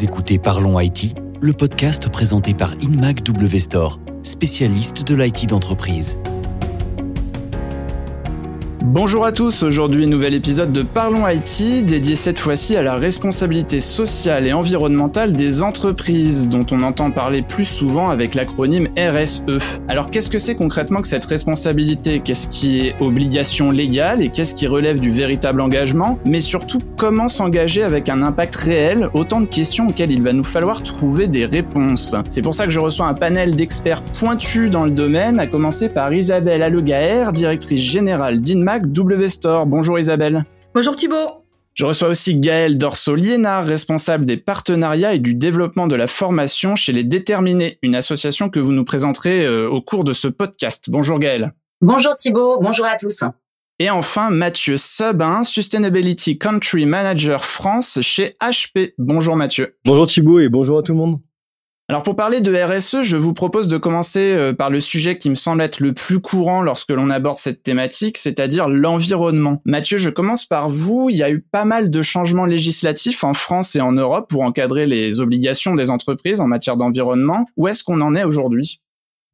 Écoutez Parlons IT, le podcast présenté par InMac W spécialiste de l'IT d'entreprise. Bonjour à tous, aujourd'hui nouvel épisode de Parlons IT, dédié cette fois-ci à la responsabilité sociale et environnementale des entreprises, dont on entend parler plus souvent avec l'acronyme RSE. Alors qu'est-ce que c'est concrètement que cette responsabilité? Qu'est-ce qui est obligation légale et qu'est-ce qui relève du véritable engagement? Mais surtout, comment s'engager avec un impact réel? Autant de questions auxquelles il va nous falloir trouver des réponses. C'est pour ça que je reçois un panel d'experts pointus dans le domaine, à commencer par Isabelle Allegaer, directrice générale d'INMAC W Store. Bonjour Isabelle. Bonjour Thibault. Je reçois aussi Gaël Dorso-Liénard, responsable des partenariats et du développement de la formation chez Les Déterminés, une association que vous nous présenterez euh, au cours de ce podcast. Bonjour Gaël. Bonjour Thibault, bonjour à tous. Et enfin, Mathieu Sabin, Sustainability Country Manager France chez HP. Bonjour Mathieu. Bonjour Thibault et bonjour à tout le monde. Alors pour parler de RSE, je vous propose de commencer euh, par le sujet qui me semble être le plus courant lorsque l'on aborde cette thématique, c'est-à-dire l'environnement. Mathieu, je commence par vous. Il y a eu pas mal de changements législatifs en France et en Europe pour encadrer les obligations des entreprises en matière d'environnement. Où est-ce qu'on en est aujourd'hui?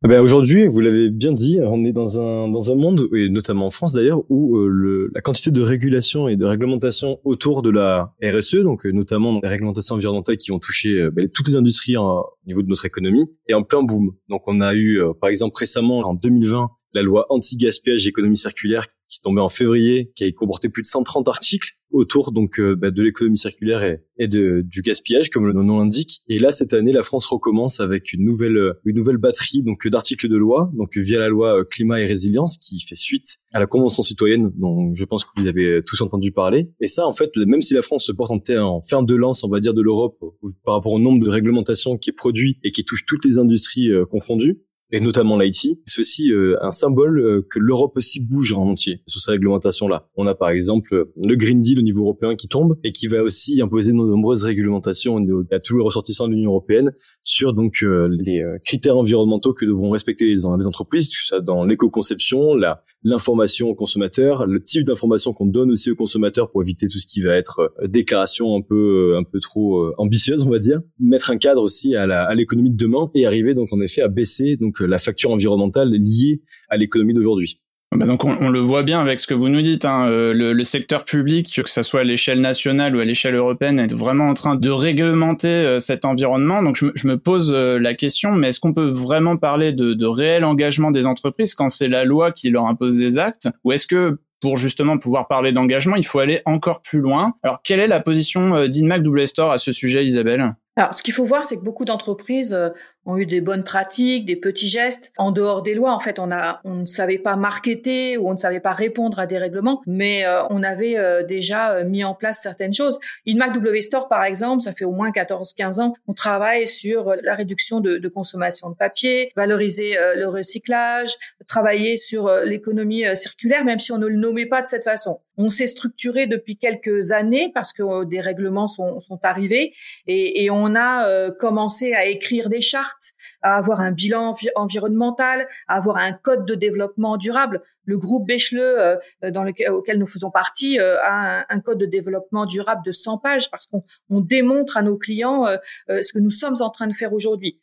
Ben aujourd'hui, vous l'avez bien dit, on est dans un dans un monde et notamment en France d'ailleurs où euh, le, la quantité de régulation et de réglementation autour de la RSE, donc euh, notamment les réglementations environnementales qui vont toucher euh, ben, toutes les industries au niveau de notre économie, est en plein boom. Donc on a eu par exemple récemment en 2020 la loi anti-gaspillage et économie circulaire qui tombait en février, qui a comporté plus de 130 articles autour donc euh, bah, de l'économie circulaire et, de, du gaspillage comme le nom l'indique. Et là cette année, la France recommence avec une nouvelle euh, une nouvelle batterie donc d'articles de loi, donc via la loi euh, climat et résilience qui fait suite à la convention citoyenne dont je pense que vous avez tous entendu parler. Et ça en fait, même si la France se porte en, en ferme de lance, on va dire de l'Europe par rapport au nombre de réglementations qui est produit et qui touche toutes les industries confondues, et notamment l'IT, c'est aussi euh, un symbole euh, que l'Europe aussi bouge en entier sur ces réglementations-là. On a par exemple euh, le Green Deal au niveau européen qui tombe et qui va aussi imposer de nombreuses réglementations à tous les ressortissants de l'Union européenne sur donc les critères environnementaux que devront respecter les, entreprises, que ça dans l'éco-conception, l'information aux consommateurs, le type d'information qu'on donne aussi aux consommateurs pour éviter tout ce qui va être déclaration un peu un peu trop ambitieuse, on va dire, mettre un cadre aussi à l'économie de demain et arriver donc en effet à baisser donc la facture environnementale liée à l'économie d'aujourd'hui. Bah donc on, le voit bien avec ce que vous nous dites, hein, euh, le, secteur public, que ce soit à l'échelle nationale ou à l'échelle européenne, est vraiment en train de réglementer euh, cet environnement. Donc je, me pose euh, la question, mais est-ce qu'on peut vraiment parler de, de réel engagement des entreprises quand c'est la loi qui leur impose des actes, ou est-ce que pour justement pouvoir parler d'engagement, il faut aller encore plus loin? Alors quelle est la position d'Inmac Double Store à ce sujet, Isabelle? Alors, ce qu'il faut voir, c'est que beaucoup d'entreprises ont eu des bonnes pratiques, des petits gestes. En dehors des lois, en fait, on a, on ne savait pas marketer ou on ne savait pas répondre à des règlements, mais euh, on avait euh, déjà euh, mis en place certaines choses. InMac W Store, par exemple, ça fait au moins 14-15 ans, on travaille sur la réduction de, consommation de papier, valoriser le recyclage, travailler sur l'économie circulaire, même si on ne le nommait pas de cette façon. On s'est structuré depuis quelques années parce que des règlements sont, arrivés et on a commencé à écrire des chartes à avoir un bilan environnemental, à avoir un code de développement durable. Le groupe Becheleux, euh, lequel, auquel nous faisons partie, euh, a un, code de développement durable de 100 pages parce qu'on démontre à nos clients euh, ce que nous sommes en train de faire aujourd'hui.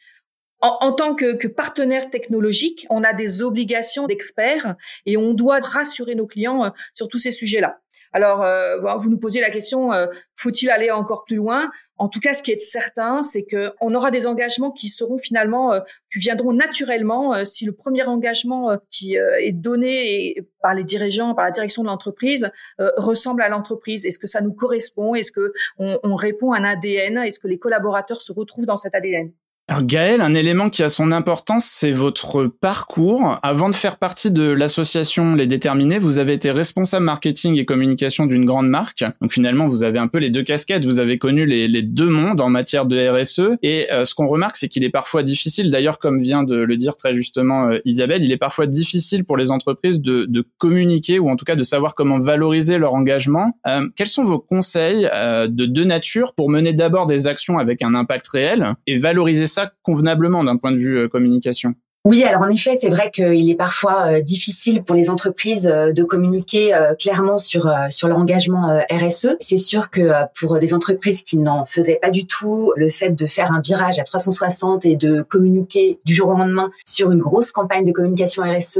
En, tant que, que, partenaire technologique, on a des obligations d'experts et on doit rassurer nos clients sur tous ces sujets-là. Alors, euh, vous nous posez la question, euh, faut-il aller encore plus loin? En tout cas, ce qui est certain, c'est que on aura des engagements qui seront finalement, euh, qui viendront naturellement si le premier engagement qui est donné par les dirigeants, par la direction de l'entreprise, ressemble à l'entreprise. Est-ce que ça nous correspond? Est-ce que on, on répond à un ADN Est-ce que les collaborateurs se retrouvent dans cet ADN alors Gaël, un élément qui a son importance, c'est votre parcours. Avant de faire partie de l'association Les Déterminés, vous avez été responsable marketing et communication d'une grande marque. Donc finalement, vous avez un peu les deux casquettes. Vous avez connu les, deux mondes en matière de RSE. Et euh, ce qu'on remarque, c'est qu'il est parfois difficile, d'ailleurs comme vient de le dire très justement euh, Isabelle, il est parfois difficile pour les entreprises de, communiquer ou en tout cas de savoir comment valoriser leur engagement. Euh, quels sont vos conseils de deux natures pour mener d'abord des actions avec un impact réel et valoriser ça convenablement d'un point de vue euh, communication Oui, alors en effet, c'est vrai qu'il est parfois euh, difficile pour les entreprises euh, de communiquer clairement sur sur leur engagement RSE. C'est sûr que pour des entreprises qui n'en faisaient pas du tout, le fait de faire un virage à 360 et de communiquer du jour au lendemain sur une grosse campagne de communication RSE,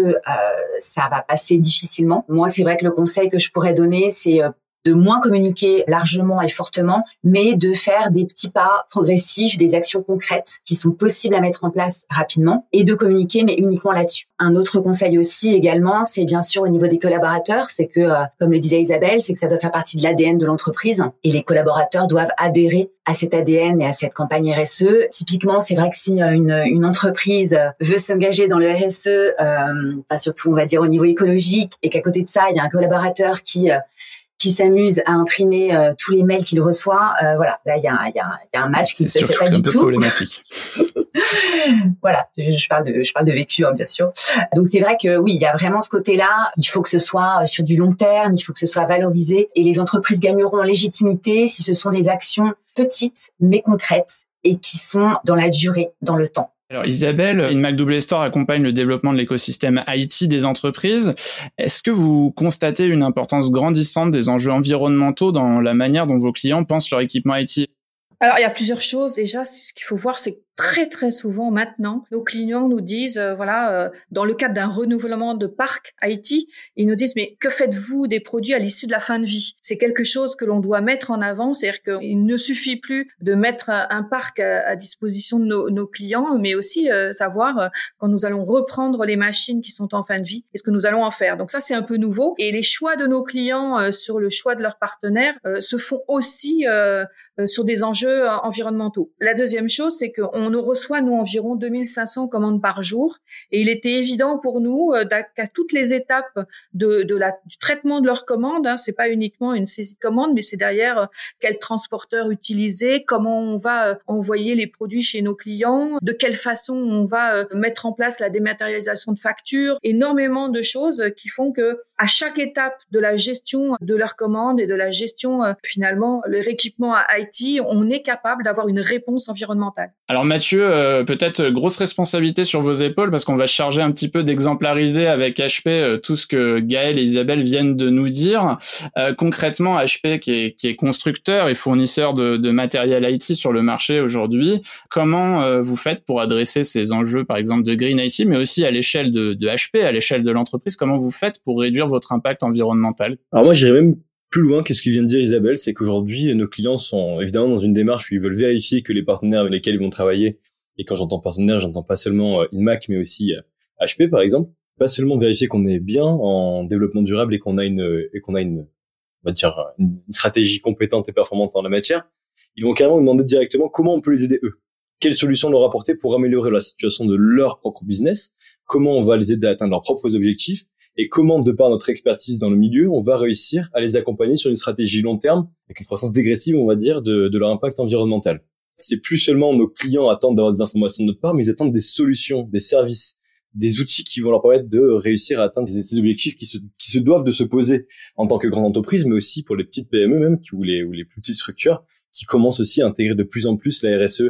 ça va passer difficilement. Moi, c'est vrai que le conseil que je pourrais donner, c'est de moins communiquer largement et fortement, mais de faire des petits pas progressifs, des actions concrètes qui sont possibles à mettre en place rapidement et de communiquer, mais uniquement là-dessus. Un autre conseil aussi également, c'est bien sûr au niveau des collaborateurs, c'est que, euh, comme le disait Isabelle, c'est que ça doit faire partie de l'ADN de l'entreprise et les collaborateurs doivent adhérer à cet ADN et à cette campagne RSE. Typiquement, c'est vrai que si euh, une, une entreprise veut s'engager dans le RSE, euh, surtout on va dire au niveau écologique, et qu'à côté de ça, il y a un collaborateur qui euh, qui s'amuse à imprimer euh, tous les mails qu'il reçoit, euh, voilà, là il y a, y, a, y a, un match qui ne se fait pas du tout. problématique. voilà, je parle de je parle de vécu hein, bien sûr. Donc c'est vrai que oui, il y a vraiment ce côté-là. Il faut que ce soit sur du long terme, il faut que ce soit valorisé, et les entreprises gagneront en légitimité si ce sont des actions petites mais concrètes et qui sont dans la durée, dans le temps. Alors Isabelle, InMac Double Store accompagne le développement de l'écosystème IT des entreprises. Est-ce que vous constatez une importance grandissante des enjeux environnementaux dans la manière dont vos clients pensent leur équipement IT alors, il y a plusieurs choses. Déjà, ce qu'il faut voir, c'est très très souvent maintenant, nos clients nous disent, euh, voilà, euh, dans le cadre d'un renouvellement de parc IT, ils nous disent, mais que faites-vous des produits à l'issue de la fin de vie? C'est quelque chose que l'on doit mettre en avant, c'est-à-dire qu'il ne suffit plus de mettre un, parc à, disposition de nos, nos, clients, mais aussi euh, savoir quand nous allons reprendre les machines qui sont en fin de vie, qu'est-ce que nous allons en faire. Donc ça, c'est un peu nouveau. Et les choix de nos clients sur le choix de leurs partenaires se font aussi sur des enjeux environnementaux. La deuxième chose, c'est qu'on on reçoit, nous, environ 2500 commandes par jour. Et il était évident pour nous euh, qu'à toutes les étapes de, la, du traitement de leurs commandes, hein, c'est pas uniquement une saisie de commande, mais c'est derrière euh, quel transporteur utiliser, comment on va euh, envoyer les produits chez nos clients, de quelle façon on va mettre en place la dématérialisation de factures, énormément de choses qui font que à chaque étape de la gestion de leurs commandes et de la gestion finalement leur équipement à IT, on est capable d'avoir une réponse environnementale. Alors euh, peut-être grosse responsabilité sur vos épaules parce qu'on va charger un petit peu d'exemplariser avec HP euh, tout ce que Gaël et Isabelle viennent de nous dire. Euh, concrètement, HP qui est, qui est, constructeur et fournisseur de, de, matériel IT sur le marché aujourd'hui, comment vous faites pour adresser ces enjeux, par exemple de Green IT, mais aussi à l'échelle de, de HP, à l'échelle de l'entreprise, comment vous faites pour réduire votre impact environnemental? Alors moi, j'irais même plus loin que ce que vient de dire Isabelle, c'est qu'aujourd'hui, nos clients sont évidemment dans une démarche où ils veulent vérifier que les partenaires avec lesquels ils vont travailler, et quand j'entends partenaire, j'entends pas seulement euh, InMac, mais aussi HP euh, par exemple, pas seulement vérifier qu'on est bien en développement durable et qu'on a une et qu'on a une on va dire une stratégie compétente et performante en la matière, ils vont carrément demander directement comment on peut les aider eux. Quelles solutions leur apporter pour améliorer la situation de leur propre business, comment on va les aider à atteindre leurs propres objectifs? Et comment, de par notre expertise dans le milieu, on va réussir à les accompagner sur une stratégie long terme, avec une croissance dégressive, on va dire, de, de leur impact environnemental. C'est plus seulement nos clients attendent d'avoir des informations de notre part, mais ils attendent des solutions, des services, des outils qui vont leur permettre de réussir à atteindre ces objectifs qui se, qui se doivent de se poser en tant que grande entreprise, mais aussi pour les petites PME même, ou les, ou les plus petites structures, qui commencent aussi à intégrer de plus en plus la RSE,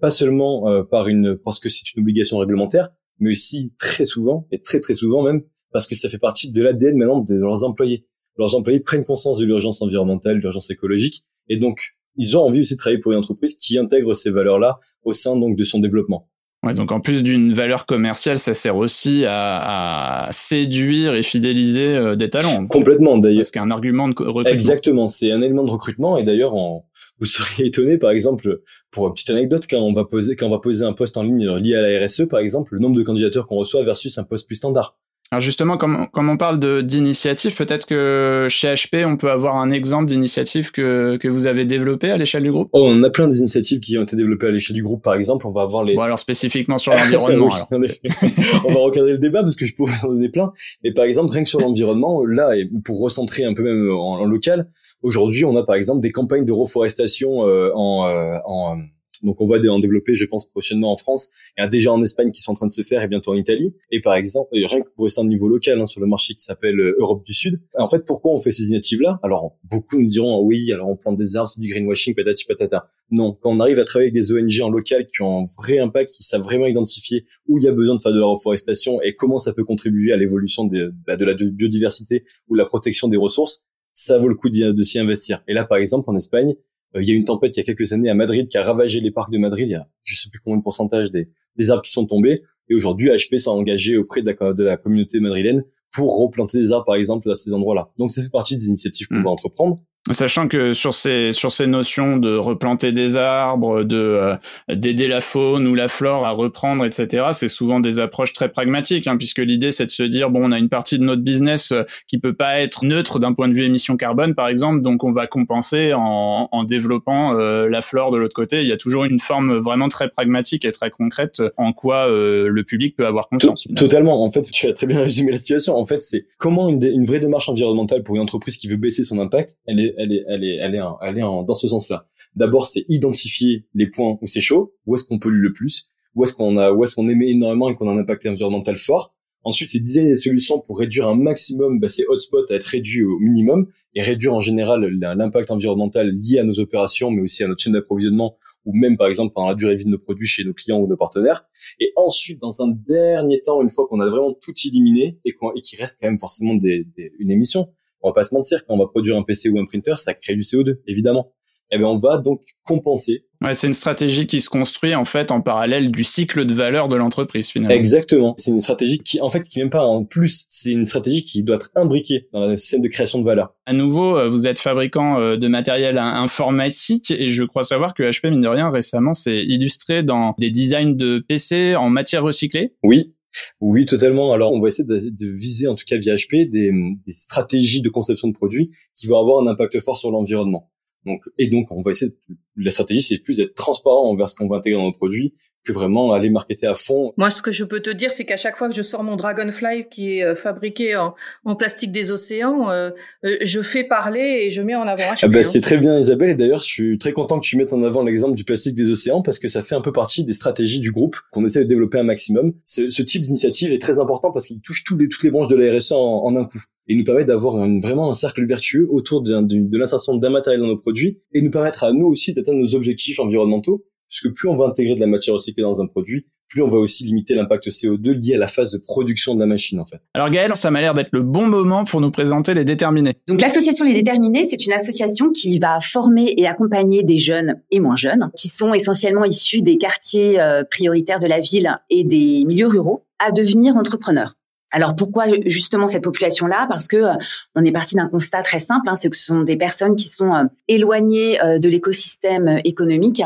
pas seulement euh, par une, parce que c'est une obligation réglementaire, mais aussi très souvent, et très très souvent même, parce que ça fait partie de l'ADN maintenant de leurs employés. Leurs employés prennent conscience de l'urgence environnementale, de l'urgence écologique, et donc ils ont envie aussi de travailler pour une entreprise qui intègre ces valeurs-là au sein donc de son développement. Ouais, donc en plus d'une valeur commerciale, ça sert aussi à, à séduire et fidéliser euh, des talents. Complètement d'ailleurs. Parce qu'un argument de recrutement. Exactement, c'est un élément de recrutement et d'ailleurs vous seriez étonné par exemple pour une petite anecdote quand on va poser quand on va poser un poste en ligne lié à la RSE par exemple, le nombre de candidatures qu'on reçoit versus un poste plus standard. Alors justement, comme, comme on parle d'initiative, peut-être que chez HP, on peut avoir un exemple d'initiative que, que vous avez développé à l'échelle du groupe? Oh, on a plein d'initiatives qui ont été développées à l'échelle du groupe, par exemple. On va avoir les... Bon, alors spécifiquement sur l'environnement. on va recadrer le débat parce que je pourrais en donner plein. Mais par exemple, rien que sur l'environnement, là, et pour recentrer un peu même en, local, aujourd'hui, on a par exemple des campagnes de reforestation euh, en, euh, en Donc on va en développer, je pense, prochainement en France. Il y a déjà en Espagne qui sont en train de se faire et bientôt en Italie. Et par exemple, rien que pour rester à un niveau local hein, sur le marché qui s'appelle euh, Europe du Sud. En fait, pourquoi on fait ces initiatives-là? Alors beaucoup nous diront oui, alors on plante des arbres, du greenwashing, patati patata. Non, quand on arrive à travailler avec des ONG en local qui ont un vrai impact, qui savent vraiment identifier où il y a besoin de faire de la reforestation et comment ça peut contribuer à l'évolution de, bah, de la biodiversité ou la protection des ressources, ça vaut le coup de s'y investir. Et là, par exemple, en Espagne, euh, il y a une tempête il y a quelques années à Madrid qui a ravagé les parcs de Madrid. Il y a je sais plus combien de pourcentage des, des arbres qui sont tombés. Et aujourd'hui, HP s'est engagé auprès de la, de la communauté madrilène pour replanter des arbres, par exemple, à ces endroits-là. Donc, ça fait partie des initiatives qu'on mmh. va entreprendre. Sachant que sur ces sur ces notions de replanter des arbres, de euh, d'aider la faune ou la flore à reprendre, etc. C'est souvent des approches très pragmatiques, hein, puisque l'idée c'est de se dire bon, on a une partie de notre business euh, qui peut pas être neutre d'un point de vue émission carbone, par exemple, donc on va compenser en, en développant euh, la flore de l'autre côté. Il y a toujours une forme vraiment très pragmatique et très concrète en quoi le public peut avoir confiance. Totalement. En fait, tu as très bien résumé la situation. En fait, c'est comment une, une vraie démarche environnementale pour une entreprise qui veut baisser son impact, elle est est, elle est dans ce sens-là. D'abord, c'est identifier les points où c'est chaud, où est-ce qu'on pollue le plus, où est-ce qu'on a, où est-ce qu'on émet énormément et qu'on a un impact environnemental fort. Ensuite, c'est designer des solutions pour réduire un maximum bah, ces hotspots à être réduits au minimum et réduire en général l'impact environnemental lié à nos opérations, mais aussi à notre chaîne d'approvisionnement ou même par exemple pendant la durée de vie de nos produits chez nos clients ou nos partenaires. Et ensuite, dans un dernier temps, une fois qu'on a vraiment tout éliminé et qu'il reste quand même forcément des, des, une émission, on va pas se mentir, quand on va produire un PC ou un printer, ça crée du CO2, évidemment. Eh bien, on va donc compenser. Ouais, c'est une stratégie qui se construit en fait en parallèle du cycle de valeur de l'entreprise finalement. Exactement. C'est une stratégie qui, en fait, qui même pas en plus, c'est une stratégie qui doit être imbriquée dans la scène de création de valeur. À nouveau, euh, vous êtes fabricant euh, de matériel informatique et je crois savoir que HP mine de rien récemment s'est illustré dans des designs de PC en matière recyclée. Oui, oui, totalement. Alors, on va essayer de, viser, en tout cas via HP, des, stratégies de conception de produits qui vont avoir un impact fort sur l'environnement. Donc, et donc, on va essayer. la stratégie, c'est plus d'être transparent envers ce qu'on va intégrer dans nos produits vraiment aller marketer à fond. Moi, ce que je peux te dire, c'est qu'à chaque fois que je sors mon Dragonfly qui est euh, fabriqué en, en plastique des océans, euh, euh, je fais parler et je mets en avant HP. Ah bah, c'est très bien, Isabelle. Et d'ailleurs, je suis très content que tu mettes en avant l'exemple du plastique des océans parce que ça fait un peu partie des stratégies du groupe qu'on essaie de développer un maximum. Ce, ce type d'initiative est très important parce qu'il touche toutes les, toutes les branches de la RSE en, en un coup et nous permet d'avoir vraiment un cercle vertueux autour de, de, de l'insertion d'un matériel dans nos produits et nous permettre à nous aussi d'atteindre nos objectifs environnementaux puisque plus on va intégrer de la matière recyclée dans un produit, plus on va aussi limiter l'impact CO2 lié à la phase de production de la machine en fait. Alors Gaël, ça m'a l'air d'être le bon moment pour nous présenter les déterminés. Donc l'association Les Déterminés, c'est une association qui va former et accompagner des jeunes et moins jeunes, qui sont essentiellement issus des quartiers euh, prioritaires de la ville et des milieux ruraux, à devenir entrepreneurs. Alors pourquoi justement cette population-là? Parce que euh, on est parti d'un constat très simple, hein, c'est que ce sont des personnes qui sont euh, éloignées de l'écosystème économique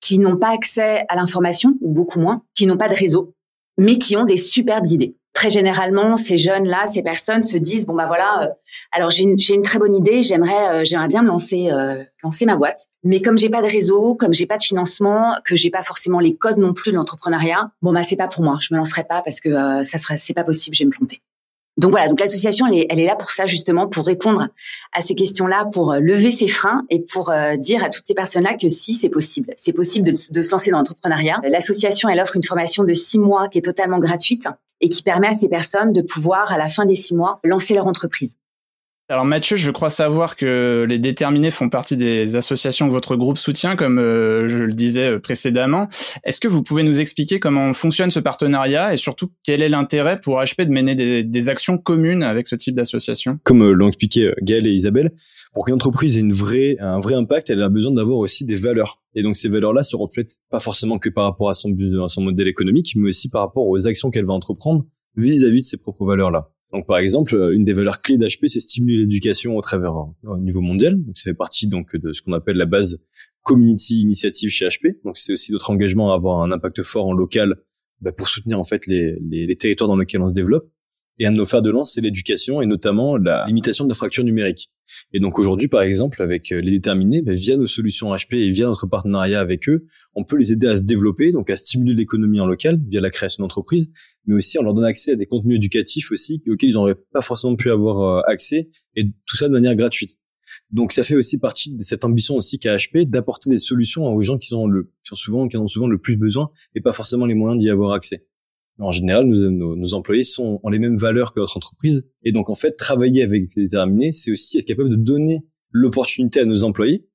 qui n'ont pas accès à l'information, ou beaucoup moins, qui n'ont pas de réseau, mais qui ont des superbes idées. Très généralement, ces jeunes-là, ces personnes se disent bon bah voilà, euh, alors j'ai une, une, très bonne idée, j'aimerais euh, j'aimerais bien me lancer euh, lancer ma boîte, mais comme j'ai pas de réseau, comme j'ai pas de financement, que j'ai pas forcément les codes non plus de l'entrepreneuriat, bon bah c'est pas pour moi, je me lancerai pas parce que ça serait c'est pas possible, je vais me planter. Donc voilà, donc l'association, elle est, elle est, là pour ça justement, pour répondre à ces questions-là, pour euh, lever ses freins et pour euh, dire à toutes ces personnes-là que si c'est possible, c'est possible de, de, se lancer dans l'entrepreneuriat. L'association, elle offre une formation de six mois qui est totalement gratuite et qui permet à ces personnes de pouvoir, à la fin des six mois, lancer leur entreprise. Alors Mathieu, je crois savoir que les déterminés font partie des associations que votre groupe soutient, comme euh, je le disais euh, précédemment. Est-ce que vous pouvez nous expliquer comment fonctionne ce partenariat et surtout quel est l'intérêt pour HP de mener des, actions communes avec ce type d'association? Comme euh, l'ont expliqué Gaël et Isabelle, pour qu'une entreprise ait une vraie, un vrai impact, elle a besoin d'avoir aussi des valeurs. Et donc ces valeurs-là se reflètent pas forcément que par rapport à son, modèle économique, mais aussi par rapport aux actions qu'elle va entreprendre vis-à-vis -vis de ses propres valeurs-là. Donc par exemple, une des valeurs clés d'HP, c'est stimuler l'éducation au travers au niveau mondial. Donc ça fait partie donc de ce qu'on appelle la base community initiative chez HP. Donc c'est aussi notre engagement à avoir un impact fort en local bah, pour soutenir en fait les, les, les, territoires dans lesquels on se développe. Et un de nos fers de lance, c'est l'éducation et notamment la limitation de la fracture numérique. Et donc aujourd'hui, par exemple, avec euh, les déterminés, bah, via nos solutions HP et via notre partenariat avec eux, on peut les aider à se développer, donc à stimuler l'économie en local via la création d'entreprises, mais aussi en leur donnant accès à des contenus éducatifs aussi auxquels ils n'auraient pas forcément pu avoir euh, accès, et tout ça de manière gratuite. Donc ça fait aussi partie de cette ambition aussi qu'a HP d'apporter des solutions aux gens qui sont le, qui sont souvent, qui en ont souvent le plus besoin et pas forcément les moyens d'y avoir accès. En général, nos, nos, employés sont, ont les mêmes valeurs que notre entreprise. Et donc, en fait, travailler avec les déterminés, c'est aussi être capable de donner l'opportunité à nos employés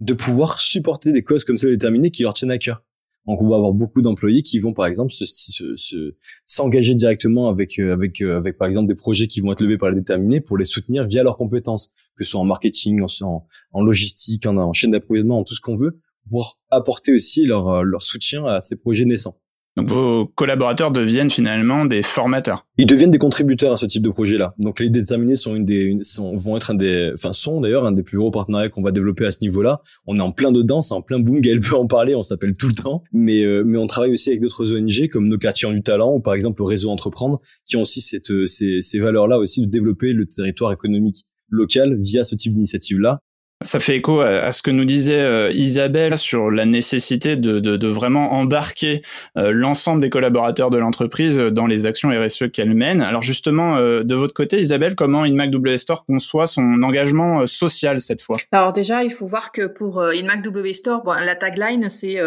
de pouvoir supporter des causes comme celles déterminées qui leur tiennent à cœur. Donc on va avoir beaucoup d'employés qui vont par exemple se, s'engager directement avec euh, avec euh, avec par exemple des projets qui vont être levés par les déterminés pour les soutenir via leurs compétences, que ce soit en marketing, en, logistique, en, chaîne d'approvisionnement, en tout ce qu'on veut, pour apporter aussi euh, leur soutien à ces projets naissants. Donc vos collaborateurs deviennent finalement des formateurs. Ils deviennent des contributeurs à ce type de projet-là. Donc les déterminés sont une des vont être un des enfin sont d'ailleurs un des plus gros partenariats qu'on va développer à ce niveau-là. On est en plein dedans, c'est en plein boom, Gaël peut en parler, on s'appelle tout le temps. Mais euh, mais on travaille aussi avec d'autres ONG comme nos quartiers du talent ou par exemple le réseau entreprendre qui ont aussi cette ces, ces valeurs-là aussi de développer le territoire économique local via ce type d'initiative-là ça fait écho à, ce que nous disait euh, Isabelle sur la nécessité de, de, de vraiment embarquer euh, l'ensemble des collaborateurs de l'entreprise dans les actions RSE qu'elle mène. Alors justement, euh, de votre côté, Isabelle, comment InMac Store conçoit son engagement social cette fois? Alors déjà, il faut voir que pour InMac W Store, bon, la tagline c'est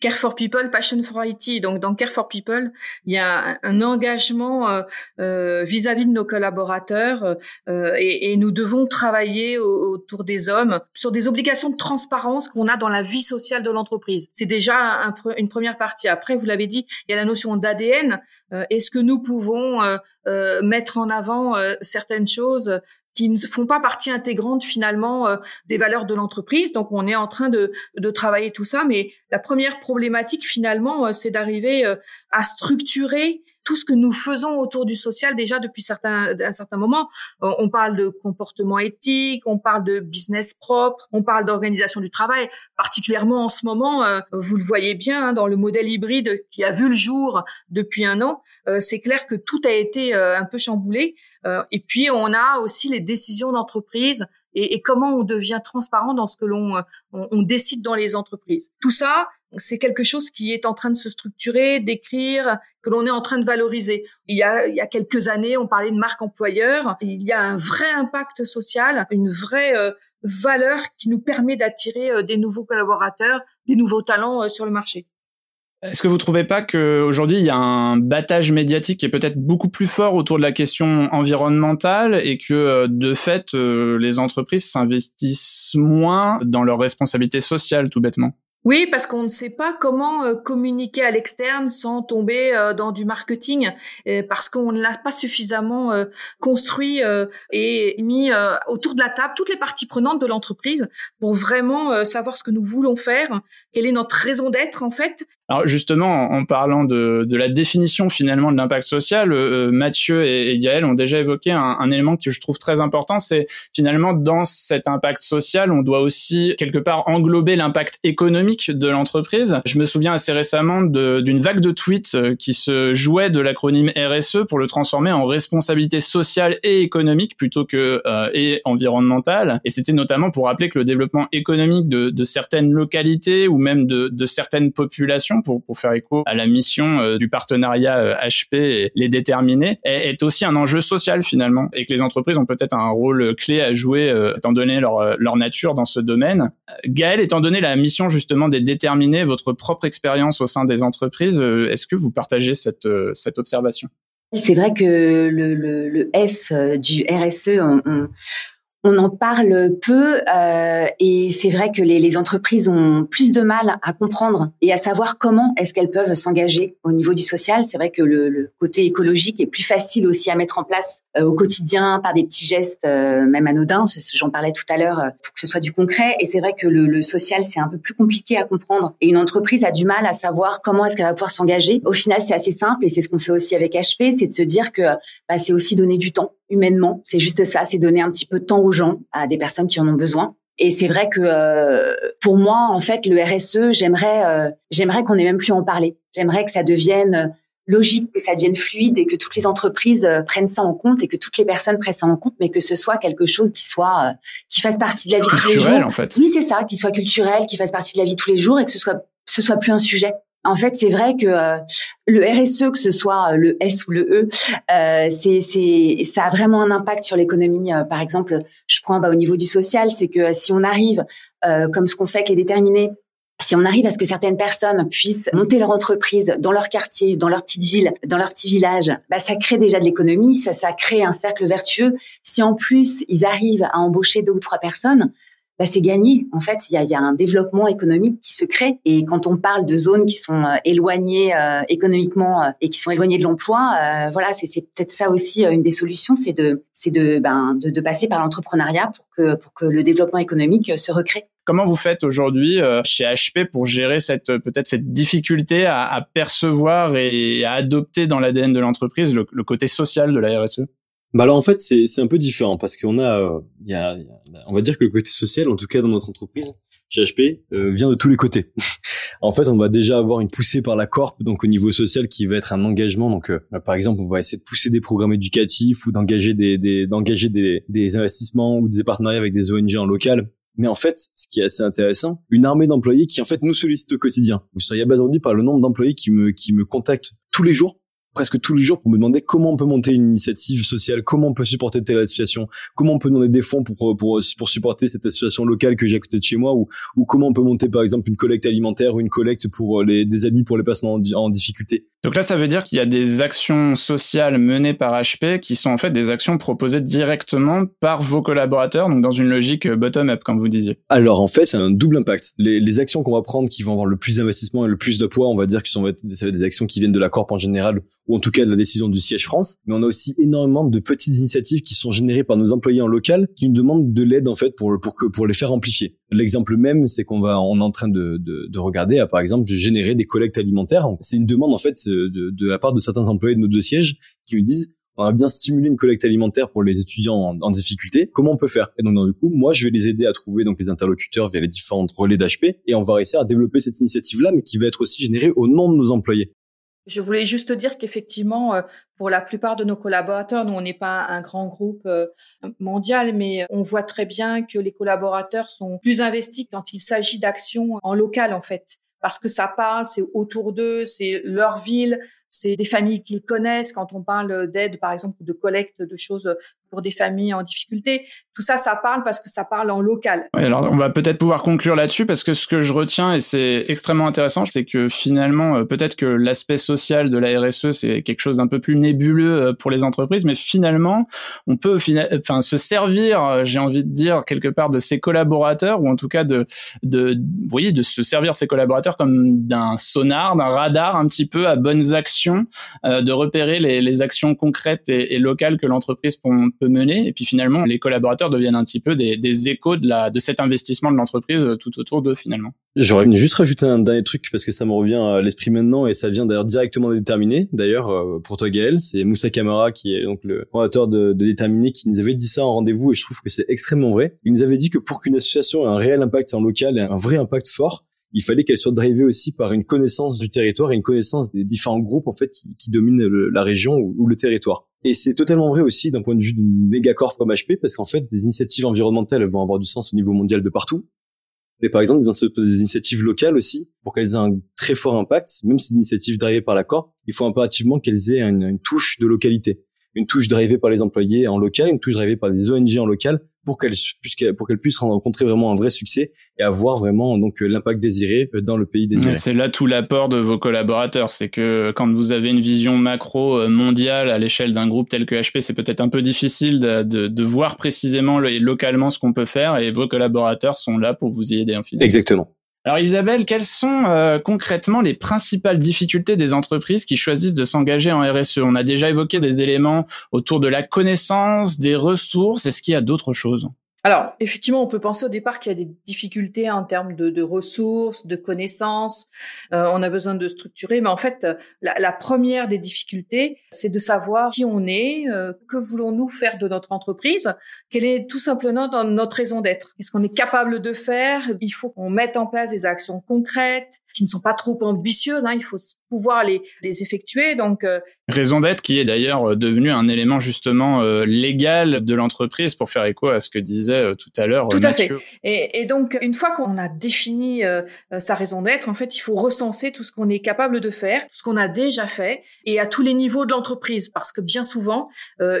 Care for People, Passion for IT. Donc dans Care for People, il y a un, engagement vis-à-vis de nos collaborateurs et, nous devons travailler autour des hommes sur des obligations de transparence qu'on a dans la vie sociale de l'entreprise. C'est déjà une première partie. Après, vous l'avez dit, il y a la notion d'ADN. Euh, est-ce que nous pouvons euh, euh, mettre en avant certaines choses qui ne font pas partie intégrante finalement des valeurs de l'entreprise? Donc on est en train de, de, travailler tout ça, mais la première problématique finalement, c'est d'arriver à structurer tout ce que nous faisons autour du social déjà depuis certains, un certain moment. Euh, on parle de comportement éthique, on parle de business propre, on parle d'organisation du travail. Particulièrement en ce moment, euh, vous le voyez bien hein, dans le modèle hybride qui a vu le jour depuis un an, euh, c'est clair que tout a été un peu chamboulé. et puis on a aussi les décisions d'entreprise et, et, comment on devient transparent dans ce que l'on on, on décide dans les entreprises. Tout ça, c'est quelque chose qui est en train de se structurer, d'écrire, que l'on est en train de valoriser. Il y, a, il y a quelques années, on parlait de marque employeur. Il y a un vrai impact social, une vraie euh, valeur qui nous permet d'attirer euh, des nouveaux collaborateurs, des nouveaux talents euh, sur le marché. Est-ce que vous trouvez pas qu'aujourd'hui il y a un battage médiatique qui est peut-être beaucoup plus fort autour de la question environnementale et que de fait les entreprises s'investissent moins dans leurs responsabilités sociales tout bêtement? Oui, parce qu'on ne sait pas comment euh, communiquer à l'externe sans tomber euh, dans du marketing, parce qu'on ne l'a pas suffisamment euh, construit et mis autour de la table toutes les parties prenantes de l'entreprise pour vraiment savoir ce que nous voulons faire, quelle est notre raison d'être en fait, alors justement, en, parlant de, de, la définition finalement de l'impact social, euh, Mathieu et, et, ont déjà évoqué un, un, élément que je trouve très important, c'est finalement dans cet impact social, on doit aussi quelque part englober l'impact économique de l'entreprise. Je me souviens assez récemment d'une vague de tweets euh, qui se jouait de l'acronyme RSE pour le transformer en responsabilité sociale et économique plutôt que euh, et environnementale. Et c'était notamment pour rappeler que le développement économique de, de certaines localités ou même de, de certaines populations pour, faire écho à la mission euh, du partenariat HP euh, les déterminer, est, aussi un enjeu social finalement et que les entreprises ont peut-être un rôle clé à jouer euh, étant donné leur, leur nature dans ce domaine. Gaël, étant donné la mission justement des déterminer votre propre expérience au sein des entreprises, est-ce que vous partagez cette, cette observation? C'est vrai que le, S du RSE, on en parle peu euh, et c'est vrai que les, les, entreprises ont plus de mal à comprendre et à savoir comment est-ce qu'elles peuvent s'engager au niveau du social. C'est vrai que le, le, côté écologique est plus facile aussi à mettre en place euh, au quotidien par des petits gestes, euh, même anodins. J'en parlais tout à l'heure pour que ce soit du concret. Et c'est vrai que le, le social c'est un peu plus compliqué à comprendre et une entreprise a du mal à savoir comment est-ce qu'elle va pouvoir s'engager. Au final, c'est assez simple et c'est ce qu'on fait aussi avec HP, c'est de se dire que bah, c'est aussi donner du temps humainement. C'est juste ça, c'est donner un petit peu de temps aux gens, à des personnes qui en ont besoin. Et c'est vrai que euh, pour moi, en fait, le RSE, j'aimerais, euh, j'aimerais qu'on ait même plus en parler. J'aimerais que ça devienne euh, logique, que ça devienne fluide et que toutes les entreprises prennent ça en compte et que toutes les personnes prennent ça en compte, mais que ce soit quelque chose qui soit, qui fasse partie de la vie de tous les jours. En fait. Oui, c'est ça, qui soit culturel, qui fasse partie de la vie tous les jours et que ce soit, ce soit plus un sujet En fait, c'est vrai que euh, le RSE, que ce soit euh, le S ou le E, euh, c'est, ça a vraiment un impact sur l'économie. par exemple, je prends bah, au niveau du social, c'est que si on arrive, comme ce qu'on fait qui est déterminé, si on arrive à ce que certaines personnes puissent monter leur entreprise dans leur quartier, dans leur petite ville, dans leur petit village, bah, ça crée déjà de l'économie, ça, ça crée un cercle vertueux. Si en plus ils arrivent à embaucher deux ou trois personnes, bah, c'est gagné. En fait, il y a, y a, un développement économique qui se crée. Et quand on parle de zones qui sont euh, éloignées euh, économiquement euh, et qui sont éloignées de l'emploi, voilà, c'est peut-être ça aussi une des solutions, c'est de, c'est de, ben, de, de, passer par l'entrepreneuriat pour que, pour que le développement économique se recrée. Comment vous faites aujourd'hui chez HP pour gérer cette peut-être cette difficulté à, à, percevoir et à adopter dans l'ADN de l'entreprise le, le, côté social de la RSE bah alors en fait c'est c'est un peu différent parce qu'on a il y a, on va dire que le côté social en tout cas dans notre entreprise chez HP euh, vient de tous les côtés. en fait, on va déjà avoir une poussée par la corp donc au niveau social qui va être un engagement donc euh, par exemple, on va essayer de pousser des programmes éducatifs ou d'engager des, des d'engager des, des investissements ou des partenariats avec des ONG en local mais en fait, ce qui est assez intéressant, une armée d'employés qui en fait nous sollicite au quotidien. Vous seriez abasourdi par le nombre d'employés qui me qui me contactent tous les jours presque tous les jours pour me demander comment on peut monter une initiative sociale, comment on peut supporter telle association, comment on peut demander des fonds pour pour pour supporter cette association locale que j'ai à côté de chez moi ou ou comment on peut monter par exemple une collecte alimentaire ou une collecte pour les des habits pour les personnes en, en difficulté. Donc là, ça veut dire qu'il y a des actions sociales menées par HP qui sont en fait des actions proposées directement par vos collaborateurs, donc dans une logique bottom-up, comme vous disiez. Alors en fait, c'est un double impact. Les, actions qu'on va prendre qui vont avoir le plus d'investissement et le plus de poids, on va dire que sont des, des actions qui viennent de la corp en général ou en tout cas de la décision du siège France. Mais on a aussi énormément de petites initiatives qui sont générées par nos employés en local qui nous demandent de l'aide en fait pour pour que pour les faire amplifier. L'exemple même, c'est qu'on va on est en train de, de, de regarder à par exemple de générer des collectes alimentaires. C'est une demande en fait de, de la part de certains employés de nos deux sièges qui nous disent on a bien stimulé une collecte alimentaire pour les étudiants en, difficulté. Comment on peut faire? Et donc, du coup, moi, je vais les aider à trouver donc les interlocuteurs via les différents relais d'HP et on va réussir à développer cette initiative-là, mais qui va être aussi générée au nom de nos employés. Je voulais juste dire qu'effectivement, euh, pour la plupart de nos collaborateurs, nous on n'est pas un grand groupe euh, mondial, mais on voit très bien que les collaborateurs sont plus investis quand il s'agit d'actions en local en fait, parce que ça parle, c'est autour d'eux, c'est leur ville, c'est des familles qu'ils connaissent. Quand on parle d'aide, par exemple, de collecte de choses pour des familles en difficulté, tout ça, ça parle parce que ça parle en local. alors on va peut-être pouvoir conclure là-dessus parce que ce que je retiens et c'est extrêmement intéressant, c'est que finalement, euh, peut-être que l'aspect social de la RSE c'est quelque chose d'un peu plus nébuleux euh, pour les entreprises, mais finalement, on peut enfin se servir, euh, j'ai envie de dire quelque part de ses collaborateurs ou en tout cas de de voyez de se servir de ses collaborateurs comme d'un sonar, d'un radar un petit peu à bonnes actions de repérer les, actions concrètes et, locales que l'entreprise peut, mener. Et puis finalement, les collaborateurs deviennent un petit peu des, échos de, la, de cet investissement de l'entreprise euh, tout autour d'eux finalement. J'aurais juste rajouter un dernier truc parce que ça me revient à l'esprit maintenant et ça vient d'ailleurs directement de Déterminé. D'ailleurs, euh, pour toi Gaël, c'est Moussa Kamara qui est donc le fondateur de, de Déterminé qui nous avait dit ça en rendez-vous et je trouve que c'est extrêmement vrai. Il nous avait dit que pour qu'une association ait un réel impact en local et un vrai impact fort, il fallait qu'elle soit drivée aussi par une connaissance du territoire et une connaissance des différents groupes en fait qui, dominent la région ou, le territoire. Et c'est totalement vrai aussi d'un point de vue d'une méga corp comme HP parce qu'en fait des initiatives environnementales vont avoir du sens au niveau mondial de partout. Mais par exemple des, initiatives locales aussi pour qu'elles aient un très fort impact, même si des initiatives drivées par la corp, il faut impérativement qu'elles aient une touche de localité une touche drivée par les employés en local, une touche drivée par les ONG en local pour qu'elle puisse pour qu'elle puisse rencontrer vraiment un vrai succès et avoir vraiment donc euh, l'impact désiré euh, dans le pays désiré. C'est là tout l'apport de vos collaborateurs, c'est que quand vous avez une vision macro euh, mondiale à l'échelle d'un groupe tel que HP, c'est peut-être un peu difficile de, de, de voir précisément et localement ce qu'on peut faire et vos collaborateurs sont là pour vous y aider. Exactement. Alors Isabelle, quelles sont euh, concrètement les principales difficultés des entreprises qui choisissent de s'engager en RSE On a déjà évoqué des éléments autour de la connaissance, des ressources. Est-ce qu'il y a d'autres choses? Alors, effectivement, on peut penser au départ qu'il y a des difficultés en termes de, de ressources, de connaissances. Euh, on a besoin de structurer, mais en fait, la, la première des difficultés, c'est de savoir qui on est, euh, que voulons-nous faire de notre entreprise, quelle est tout simplement notre raison d'être. Qu'est-ce qu'on est capable de faire? Il faut qu'on mette en place des actions concrètes qui ne sont pas trop ambitieuses. Hein, il faut pouvoir les, les effectuer. Donc, euh, raison d'être qui est d'ailleurs devenu un élément justement légal de l'entreprise pour faire écho à ce que disait disait tout à l'heure. Tout à fait. Et, et, donc, une fois qu'on a défini sa raison d'être, en fait, il faut recenser tout ce qu'on est capable de faire, tout ce qu'on a déjà fait, et à tous les niveaux de l'entreprise, parce que bien souvent,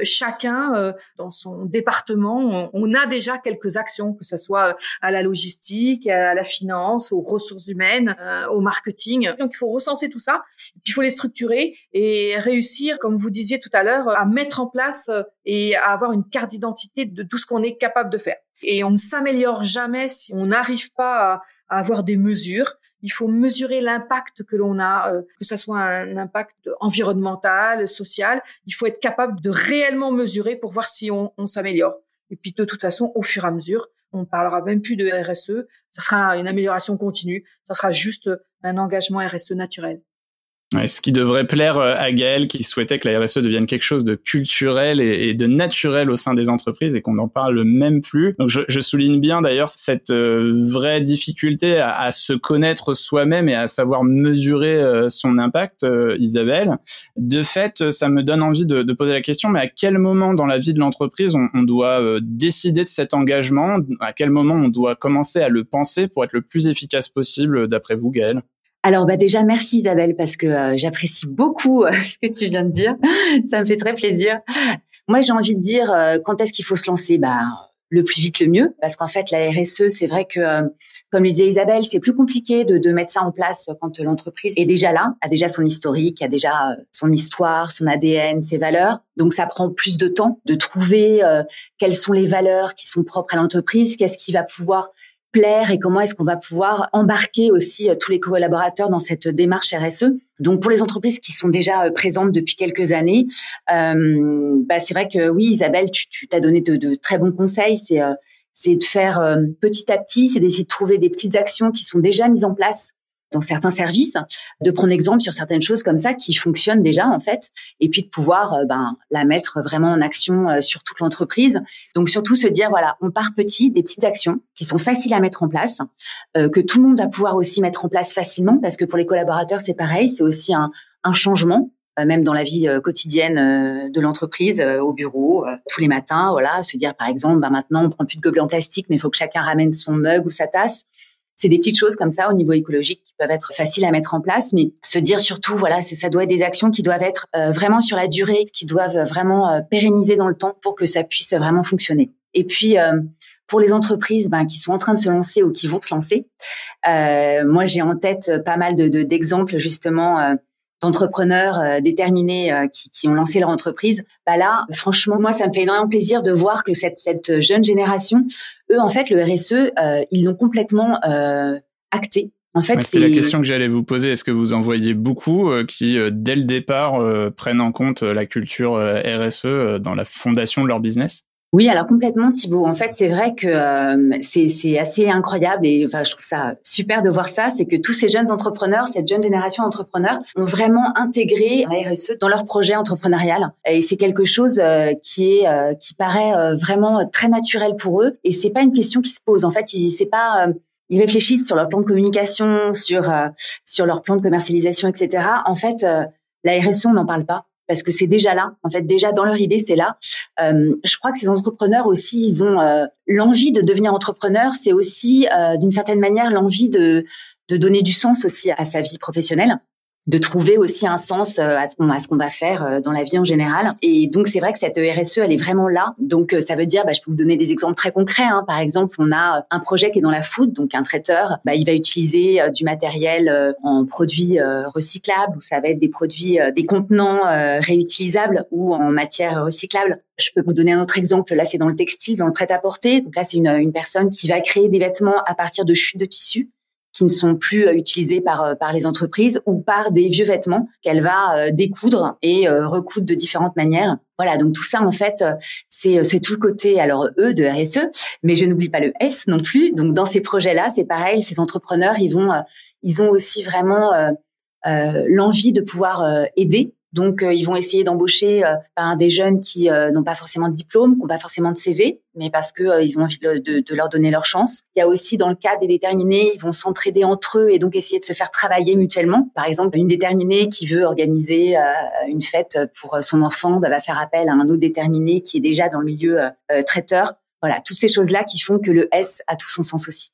chacun dans son département, on, a déjà quelques actions, que ce soit à la logistique, à la finance, aux ressources humaines, au marketing. Donc, il faut recenser tout ça, et puis il faut les structurer et réussir, comme vous disiez tout à l'heure, à mettre en place euh, et à avoir une carte d'identité de tout ce qu'on est capable de faire. Et on ne s'améliore jamais si on n'arrive pas à, avoir des mesures. Il faut mesurer l'impact que l'on a, euh, que ce soit un impact environnemental, social. Il faut être capable de réellement mesurer pour voir si on, s'améliore. Et puis de toute façon, au fur et à mesure, on parlera même plus de RSE. Ça sera une amélioration continue. Ça sera juste un engagement RSE naturel ce qui devrait plaire euh, à Gaël qui souhaitait que la RSE devienne quelque chose de culturel et, de naturel au sein des entreprises et qu'on n'en parle même plus. Donc je, je souligne bien d'ailleurs cette euh, vraie difficulté à, à se connaître soi-même et à savoir mesurer euh, son impact, Isabelle. De fait, ça me donne envie de, de, poser la question, mais à quel moment dans la vie de l'entreprise on, on, doit décider de cet engagement? À quel moment on doit commencer à le penser pour être le plus efficace possible, d'après vous, Gaël? Alors bah déjà merci Isabelle parce que euh, j'apprécie beaucoup euh, ce que tu viens de dire. Ça me fait très plaisir. Moi j'ai envie de dire euh, quand est-ce qu'il faut se lancer? Bah le plus vite le mieux parce qu'en fait la RSE c'est vrai que comme le disait Isabelle c'est plus compliqué de, de mettre ça en place quand l'entreprise est déjà là, a déjà son historique, a déjà son histoire, son ADN, ses valeurs. Donc ça prend plus de temps de trouver quelles sont les valeurs qui sont propres à l'entreprise, qu'est-ce qui va pouvoir plaire et comment est-ce qu'on va pouvoir embarquer aussi euh, tous les collaborateurs dans cette démarche RSE. Donc pour les entreprises qui sont déjà euh, présentes depuis quelques années, euh, bah c'est vrai que oui Isabelle, tu t'as donné de, très bons conseils. C'est de faire petit à petit, c'est d'essayer de trouver des petites actions qui sont déjà mises en place dans certains services, de prendre exemple sur certaines choses comme ça qui fonctionnent déjà en fait, et puis de pouvoir euh, ben, la mettre vraiment en action euh, sur toute l'entreprise. Donc surtout se dire voilà, on part petit, des petites actions qui sont faciles à mettre en place, euh, que tout le monde va pouvoir aussi mettre en place facilement, parce que pour les collaborateurs c'est pareil, c'est aussi un, un changement même dans la vie quotidienne de l'entreprise, au bureau, tous les matins, voilà, se dire par exemple, ben maintenant on prend plus de gobelets en plastique, mais il faut que chacun ramène son mug ou sa tasse. C'est des petites choses comme ça au niveau écologique qui peuvent être faciles à mettre en place, mais se dire surtout, voilà, ça doit être des actions qui doivent être euh, vraiment sur la durée, qui doivent vraiment euh, pérenniser dans le temps pour que ça puisse vraiment fonctionner. Et puis, euh, pour les entreprises ben, qui sont en train de se lancer ou qui vont se lancer, moi j'ai en tête pas mal de d'exemples justement d'entrepreneurs déterminés qui, ont lancé leur entreprise. Bah là, franchement, moi ça me fait énormément plaisir de voir que cette jeune génération eux, en fait, le RSE, euh, ils l'ont complètement euh, acté. En fait, c'est la question que j'allais vous poser. Est-ce que vous en voyez beaucoup euh, qui, dès le départ, prennent en compte la culture RSE dans la fondation de leur business? Oui, alors complètement Thibault. En fait, c'est vrai que euh, c'est assez incroyable et enfin je trouve ça super de voir ça, c'est que tous ces jeunes entrepreneurs, cette jeune génération d'entrepreneurs ont vraiment intégré la RSE dans leur projet entrepreneurial et c'est quelque chose euh, qui est euh, qui paraît vraiment très naturel pour eux et c'est pas une question qui se pose. En fait, c'est pas ils réfléchissent sur leur plan de communication, sur sur leur plan de commercialisation, etc. En fait, la RSE, on n'en parle pas parce que c'est déjà là. En fait, déjà dans leur idée, c'est là. Euh, je crois que ces entrepreneurs aussi, ils ont euh, l'envie de devenir entrepreneur. C'est aussi, euh, d'une certaine manière, l'envie de de donner du sens aussi à sa vie professionnelle de trouver aussi un sens euh, à ce qu'on va faire euh, dans la vie en général. Et donc c'est vrai que cette RSE elle est vraiment là. Donc euh, ça veut dire, bah, je peux vous donner des exemples très concrets. Hein. Par exemple, on a un projet qui est dans la food, donc un traiteur, bah, il va utiliser du matériel en produits recyclables ou ça va être des produits, des contenants réutilisables ou en matière recyclable. Je peux vous donner un autre exemple. Là, c'est dans le textile, dans le prêt-à-porter. Donc là, c'est une, une personne qui va créer des vêtements à partir de chutes de tissu qui ne sont plus euh, utilisés par euh, par les entreprises ou par des vieux vêtements qu'elle va euh, découdre et recoudre de différentes manières. Voilà, donc tout ça en fait, c'est tout le côté alors E de RSE, mais je n'oublie pas le S non plus. Donc dans ces projets-là, c'est pareil, ces entrepreneurs, ils vont ils ont aussi vraiment l'envie de pouvoir aider donc, euh, ils vont essayer d'embaucher euh, des jeunes qui euh, n'ont pas forcément de diplôme, qui n'ont pas forcément de CV, mais parce que ils ont envie de, leur donner leur chance. Il y a aussi dans le cas des déterminés, ils vont s'entraider entre eux et donc essayer de se faire travailler mutuellement. Par exemple, une déterminée qui veut organiser une fête pour son enfant bah, va faire appel à un autre déterminé qui est déjà dans le milieu traiteur Voilà, toutes ces choses-là qui font que le S a tout son sens aussi.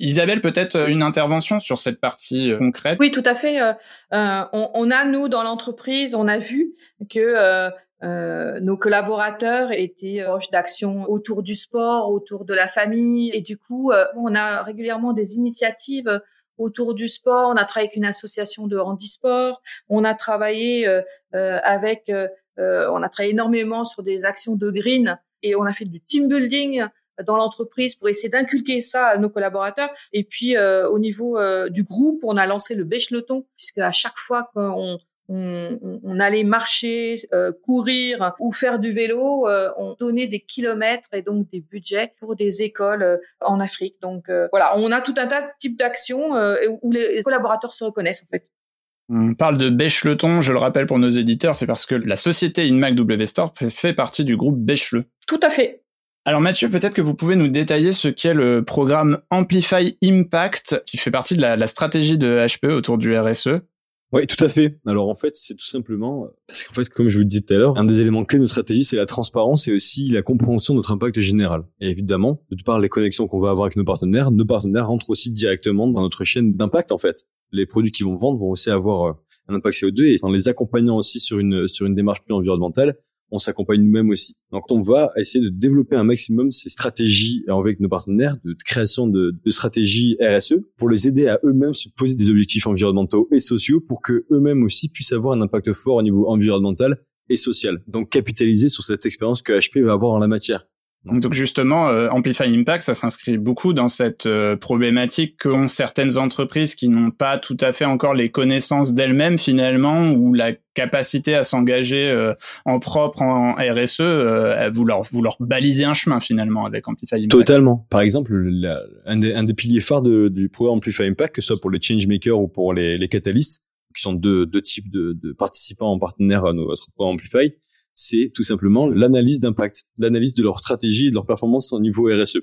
Isabelle, peut-être euh, une intervention sur cette partie euh, concrète? Oui, tout à fait. Euh, on, on, a nous dans l'entreprise, on a vu que euh, nos collaborateurs étaient proches d'actions autour du sport, autour de la famille, et du coup, on a régulièrement des initiatives autour du sport. On a travaillé avec une association de handisport. On a travaillé euh, avec, on a travaillé énormément sur des actions de green et on a fait du team building dans l'entreprise pour essayer d'inculquer ça à nos collaborateurs. Et puis euh, au niveau euh, du groupe, on a lancé le bêche-leton, puisque à chaque fois qu'on on, on, allait marcher, euh, courir ou faire du vélo, on donnait des kilomètres et donc des budgets pour des écoles en Afrique. Donc voilà, on a tout un tas de types d'actions où les collaborateurs se reconnaissent en fait. On parle de Bêche-le-Ton, je le rappelle pour nos éditeurs, c'est parce que la société InMac W Store fait partie du groupe Bêche-le. Tout à fait. Alors Mathieu, peut-être que vous pouvez nous détailler ce qu'est le programme Amplify Impact, qui fait partie de la, stratégie de HP autour du RSE. Oui, tout à fait. Alors en fait, c'est tout simplement parce qu'en fait, comme je vous le disais tout à l'heure, un des éléments clés de notre stratégie, c'est la transparence et aussi la compréhension de notre impact général. Et évidemment, de par les connexions qu'on va avoir avec nos partenaires, nos partenaires rentrent aussi directement dans notre chaîne d'impact en fait. Les produits qu'ils vont vendre vont aussi avoir euh, un impact CO2 et en les accompagnant aussi sur une sur une démarche plus environnementale, on s'accompagne nous-mêmes aussi. Donc on va essayer de développer un maximum ces stratégies avec nos partenaires de création de, de stratégies RSE pour les aider à eux-mêmes se poser des objectifs environnementaux et sociaux pour que eux-mêmes aussi puissent avoir un impact fort au niveau environnemental et social. Donc capitaliser sur cette expérience que HP va avoir en la matière. Donc justement, euh, Amplify Impact, ça s'inscrit beaucoup dans cette euh, problématique qu'ont certaines entreprises qui n'ont pas tout à fait encore les connaissances d'elles-mêmes finalement, ou la capacité à s'engager euh, en propre en RSE, vous leur vous leur balisez un chemin finalement avec Amplify Impact. Totalement. Par exemple, un, des, un, des, piliers phares de, du programme Amplify Impact, que ce soit pour les changemakers ou pour les, les catalystes, qui sont deux, deux types de, de participants en partenaire à notre programme Amplify, c'est tout simplement l'analyse d'impact, l'analyse de leur stratégie et de leur performance au niveau RSE.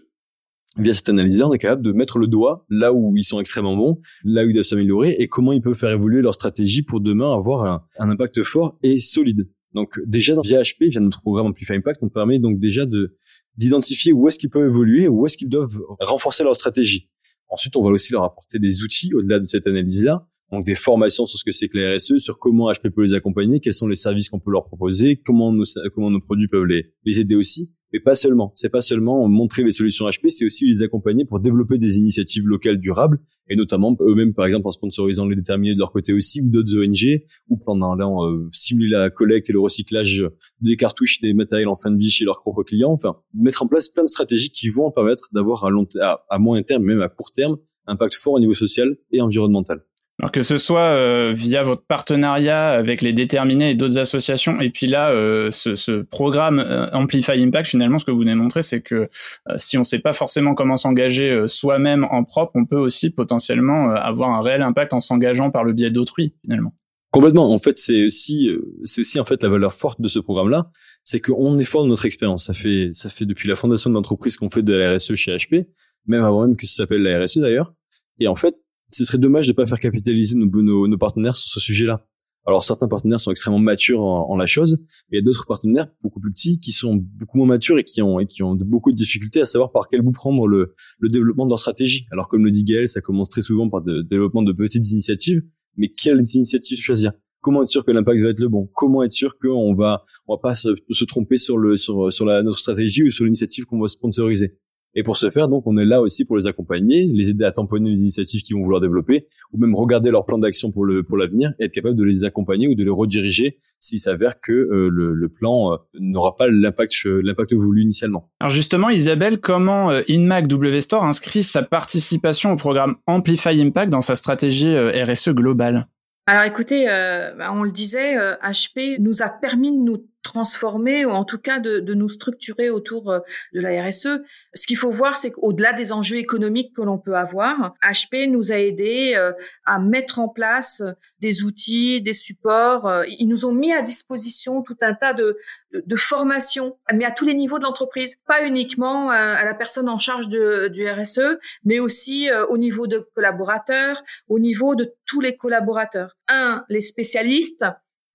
Via cette analyse on est capable de mettre le doigt là où ils sont extrêmement bons, là où ils doivent s'améliorer et comment ils peuvent faire évoluer leur stratégie pour demain avoir un, impact fort et solide. Donc déjà via HP, via notre programme Amplify Impact, on permet donc déjà de d'identifier où est-ce qu'ils peuvent évoluer, où est-ce qu'ils doivent renforcer leur stratégie. Ensuite, on va aussi leur apporter des outils au-delà de cette analyse-là donc des formations sur ce que c'est que la RSE, sur comment HP peut les accompagner, quels sont les services qu'on peut leur proposer, comment nos, comment nos produits peuvent les, les aider aussi. Mais pas seulement. C'est pas seulement montrer les solutions HP, c'est aussi les accompagner pour développer des initiatives locales durables et notamment eux-mêmes, par exemple, en sponsorisant les déterminés de leur côté aussi ou d'autres ONG ou pendant allant euh, stimuler la collecte et le recyclage des cartouches des matériels en fin de vie chez leurs propres clients. Enfin, mettre en place plein de stratégies qui vont permettre d'avoir à, à, à moyen terme, même à court terme, un impact fort au niveau social et environnemental. Alors que ce soit euh, via votre partenariat avec les déterminés et d'autres associations, et puis là, euh, ce, ce, programme euh, Amplify Impact, finalement, ce que vous venez de montrer, c'est que si on ne sait pas forcément comment s'engager soi-même en propre, on peut aussi potentiellement avoir un réel impact en s'engageant par le biais d'autrui, finalement. Complètement. En fait, c'est aussi, c'est aussi en fait la valeur forte de ce programme-là, c'est qu'on est fort de notre expérience. Ça fait, ça fait depuis la fondation de l'entreprise qu'on fait de la RSE chez HP, même avant même que ça s'appelle la RSE d'ailleurs. Et en fait, ce serait dommage de pas faire capitaliser nos, partenaires sur ce sujet-là. Alors certains partenaires sont extrêmement matures en, la chose, et il y a d'autres partenaires beaucoup plus petits qui sont beaucoup moins matures et qui ont beaucoup de difficultés à savoir par quel bout prendre le, développement de leur stratégie. Alors comme le dit Gaël, ça commence très souvent par le développement de petites initiatives, mais quelles initiatives choisir? Comment être sûr que l'impact va être le bon? Comment être sûr qu'on va va pas se, tromper sur notre stratégie ou sur l'initiative qu'on va sponsoriser? Et pour ce faire, donc, on est là aussi pour les accompagner, les aider à tamponner les initiatives qu'ils vont vouloir développer, ou même regarder leur plan d'action pour le pour l'avenir et être capable de les accompagner ou de les rediriger s'il s'avère que euh, le, le, plan euh, n'aura pas l'impact l'impact voulu initialement. Alors justement, Isabelle, comment euh, InMac W Store inscrit sa participation au programme Amplify Impact dans sa stratégie RSE globale? Alors écoutez, bah, on le disait, HP nous a permis de nous transformer ou en tout cas de, nous structurer autour euh, de la RSE. Ce qu'il faut voir, c'est qu'au-delà des enjeux économiques que l'on peut avoir, HP nous a aidés euh, à mettre en place des outils, des supports. Euh, ils nous ont mis à disposition tout un tas de, de, formations, mais à tous les niveaux de l'entreprise, pas uniquement à la personne en charge du RSE, mais aussi au niveau de collaborateurs, au niveau de tous les collaborateurs. Un, les spécialistes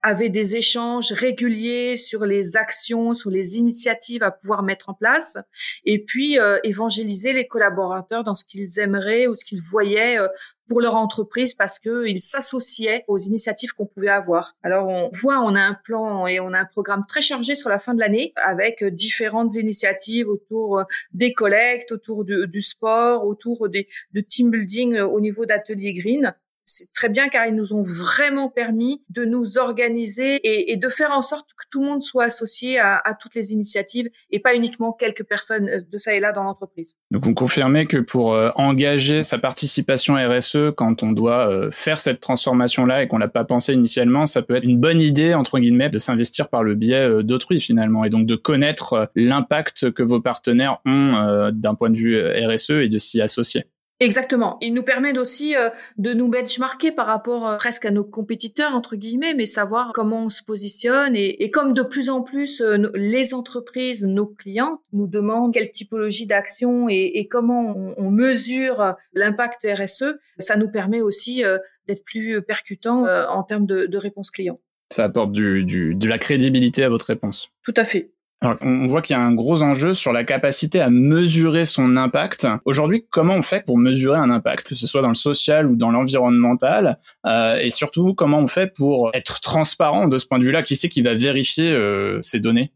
avait des échanges réguliers sur les actions, sur les initiatives à pouvoir mettre en place, et puis euh, évangéliser les collaborateurs dans ce qu'ils aimeraient ou ce qu'ils voyaient euh, pour leur entreprise parce qu'ils s'associaient aux initiatives qu'on pouvait avoir. Alors on voit, on a un plan et on a un programme très chargé sur la fin de l'année avec différentes initiatives autour des collectes, autour du sport, autour des, de team building au niveau d'Atelier Green c'est très bien car ils nous ont vraiment permis de nous organiser et, de faire en sorte que tout le monde soit associé à, toutes les initiatives et pas uniquement quelques personnes euh, de ça et là dans l'entreprise. Donc vous confirmez que pour euh, engager sa participation RSE quand on doit euh, faire cette transformation-là et qu'on l'a pas pensé initialement, ça peut être une bonne idée entre guillemets de s'investir par le biais d'autrui finalement et donc de connaître l'impact que vos partenaires ont d'un point de vue RSE et de s'y associer. Exactement. Il nous permet aussi euh, de nous benchmarker par rapport euh, presque à nos compétiteurs entre guillemets, mais savoir comment on se positionne et, comme de plus en plus euh, les entreprises, nos clients nous demandent quelle typologie d'action et, comment on, mesure l'impact RSE, ça nous permet aussi d'être plus percutant en termes de, de réponse client. Ça apporte du, du, de la crédibilité à votre réponse. Tout à fait. Alors, on voit qu'il y a un gros enjeu sur la capacité à mesurer son impact. Aujourd'hui, comment on fait pour mesurer un impact, que ce soit dans le social ou dans l'environnemental, euh, et surtout comment on fait pour être transparent de ce point de vue-là? Qui c'est qui va vérifier euh, ces données?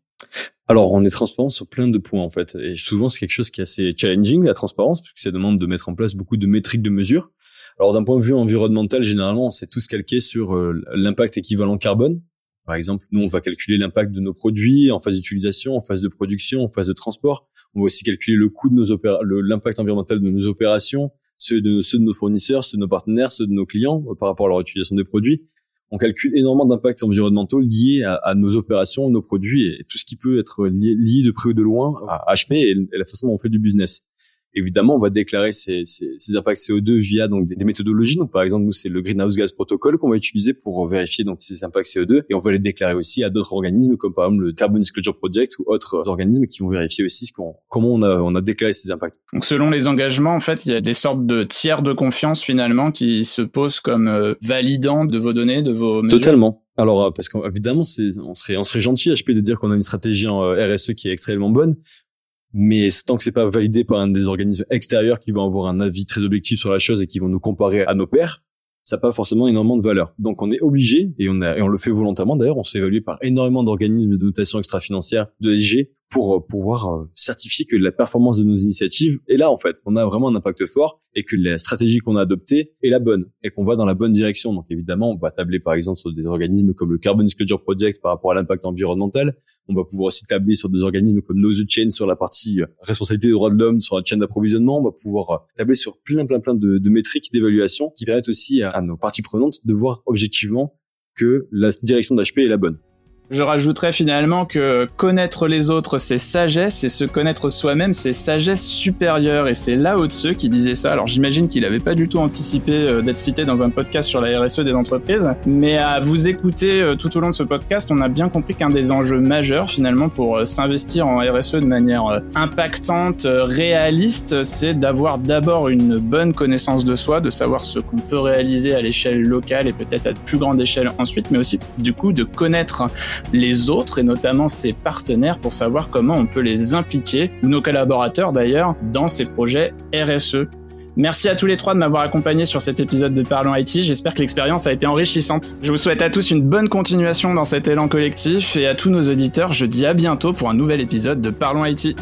Alors, on est transparent sur plein de points en fait, et souvent c'est quelque chose qui est assez challenging la transparence, puisque ça demande de mettre en place beaucoup de métriques de mesure. Alors, d'un point de vue environnemental, généralement, c'est tout calqué sur euh, l'impact équivalent carbone, par exemple, nous, on va calculer l'impact de nos produits en phase d'utilisation, en phase de production, en phase de transport. On va aussi calculer le coût de nos l'impact environnemental de nos opérations, ceux de, ceux de nos fournisseurs, ceux de nos partenaires, ceux de nos clients euh, par rapport à leur utilisation des produits. On calcule énormément d'impacts environnementaux liés à, nos opérations, nos produits et tout ce qui peut être lié, de près ou de loin à HP et la façon dont on fait du business. Évidemment, on va déclarer ces, ces, ces impacts CO2 via donc des, méthodologies. Donc, par exemple, nous, c'est le Greenhouse Gas Protocol qu'on va utiliser pour vérifier donc ces impacts CO2, et on va les déclarer aussi à d'autres organismes, comme par exemple le Carbon Disclosure Project ou autres organismes qui vont vérifier aussi ce qu'on, comment on a, on a déclaré ces impacts. Donc, selon les engagements, en fait, il y a des sortes de tiers de confiance finalement qui se posent comme euh, validants de vos données, de vos mesures. Totalement. Alors euh, parce qu'évidemment c'est on serait on serait gentil HP de dire qu'on a une stratégie en euh, RSE qui est extrêmement bonne, mais tant que c'est pas validé par un des organismes extérieurs qui vont avoir un avis très objectif sur la chose et qui vont nous comparer à nos pairs, ça n'a pas forcément énormément de valeur. Donc on est obligé, et on, a, et on le fait volontairement d'ailleurs, on s'est évalué par énormément d'organismes de notation extra-financière de SG pour euh, pouvoir euh, certifier que la performance de nos initiatives est là en fait, qu'on a vraiment un impact fort et que la stratégie qu'on a adoptée est la bonne et qu'on va dans la bonne direction. Donc évidemment, on va tabler par exemple sur des organismes comme le Carbon Disclosure Project par rapport à l'impact environnemental. On va pouvoir aussi tabler sur des organismes comme Nose Chain sur la partie euh, responsabilité des droits de l'homme, sur la chaîne d'approvisionnement. On va pouvoir tabler sur plein plein plein de, de métriques d'évaluation qui permettent aussi à, à nos parties prenantes de voir objectivement que la direction d'HP est la bonne. Je rajouterais finalement que connaître les autres, c'est sagesse, et se connaître soi-même, c'est sagesse supérieure. Et c'est là de ceux qui disait ça. Alors j'imagine qu'il n'avait pas du tout anticipé euh, d'être cité dans un podcast sur la RSE des entreprises. Mais à vous écouter euh, tout au long de ce podcast, on a bien compris qu'un des enjeux majeurs finalement pour euh, s'investir en RSE de manière impactante, réaliste, c'est d'avoir d'abord une bonne connaissance de soi, de savoir ce qu'on peut réaliser à l'échelle locale et peut-être à de plus grande échelle ensuite, mais aussi du coup de connaître les autres et notamment ses partenaires pour savoir comment on peut les impliquer, ou nos collaborateurs d'ailleurs, dans ces projets RSE. Merci à tous les trois de m'avoir accompagné sur cet épisode de Parlons IT. J'espère que l'expérience a été enrichissante. Je vous souhaite à tous une bonne continuation dans cet élan collectif et à tous nos auditeurs, je dis à bientôt pour un nouvel épisode de Parlons IT.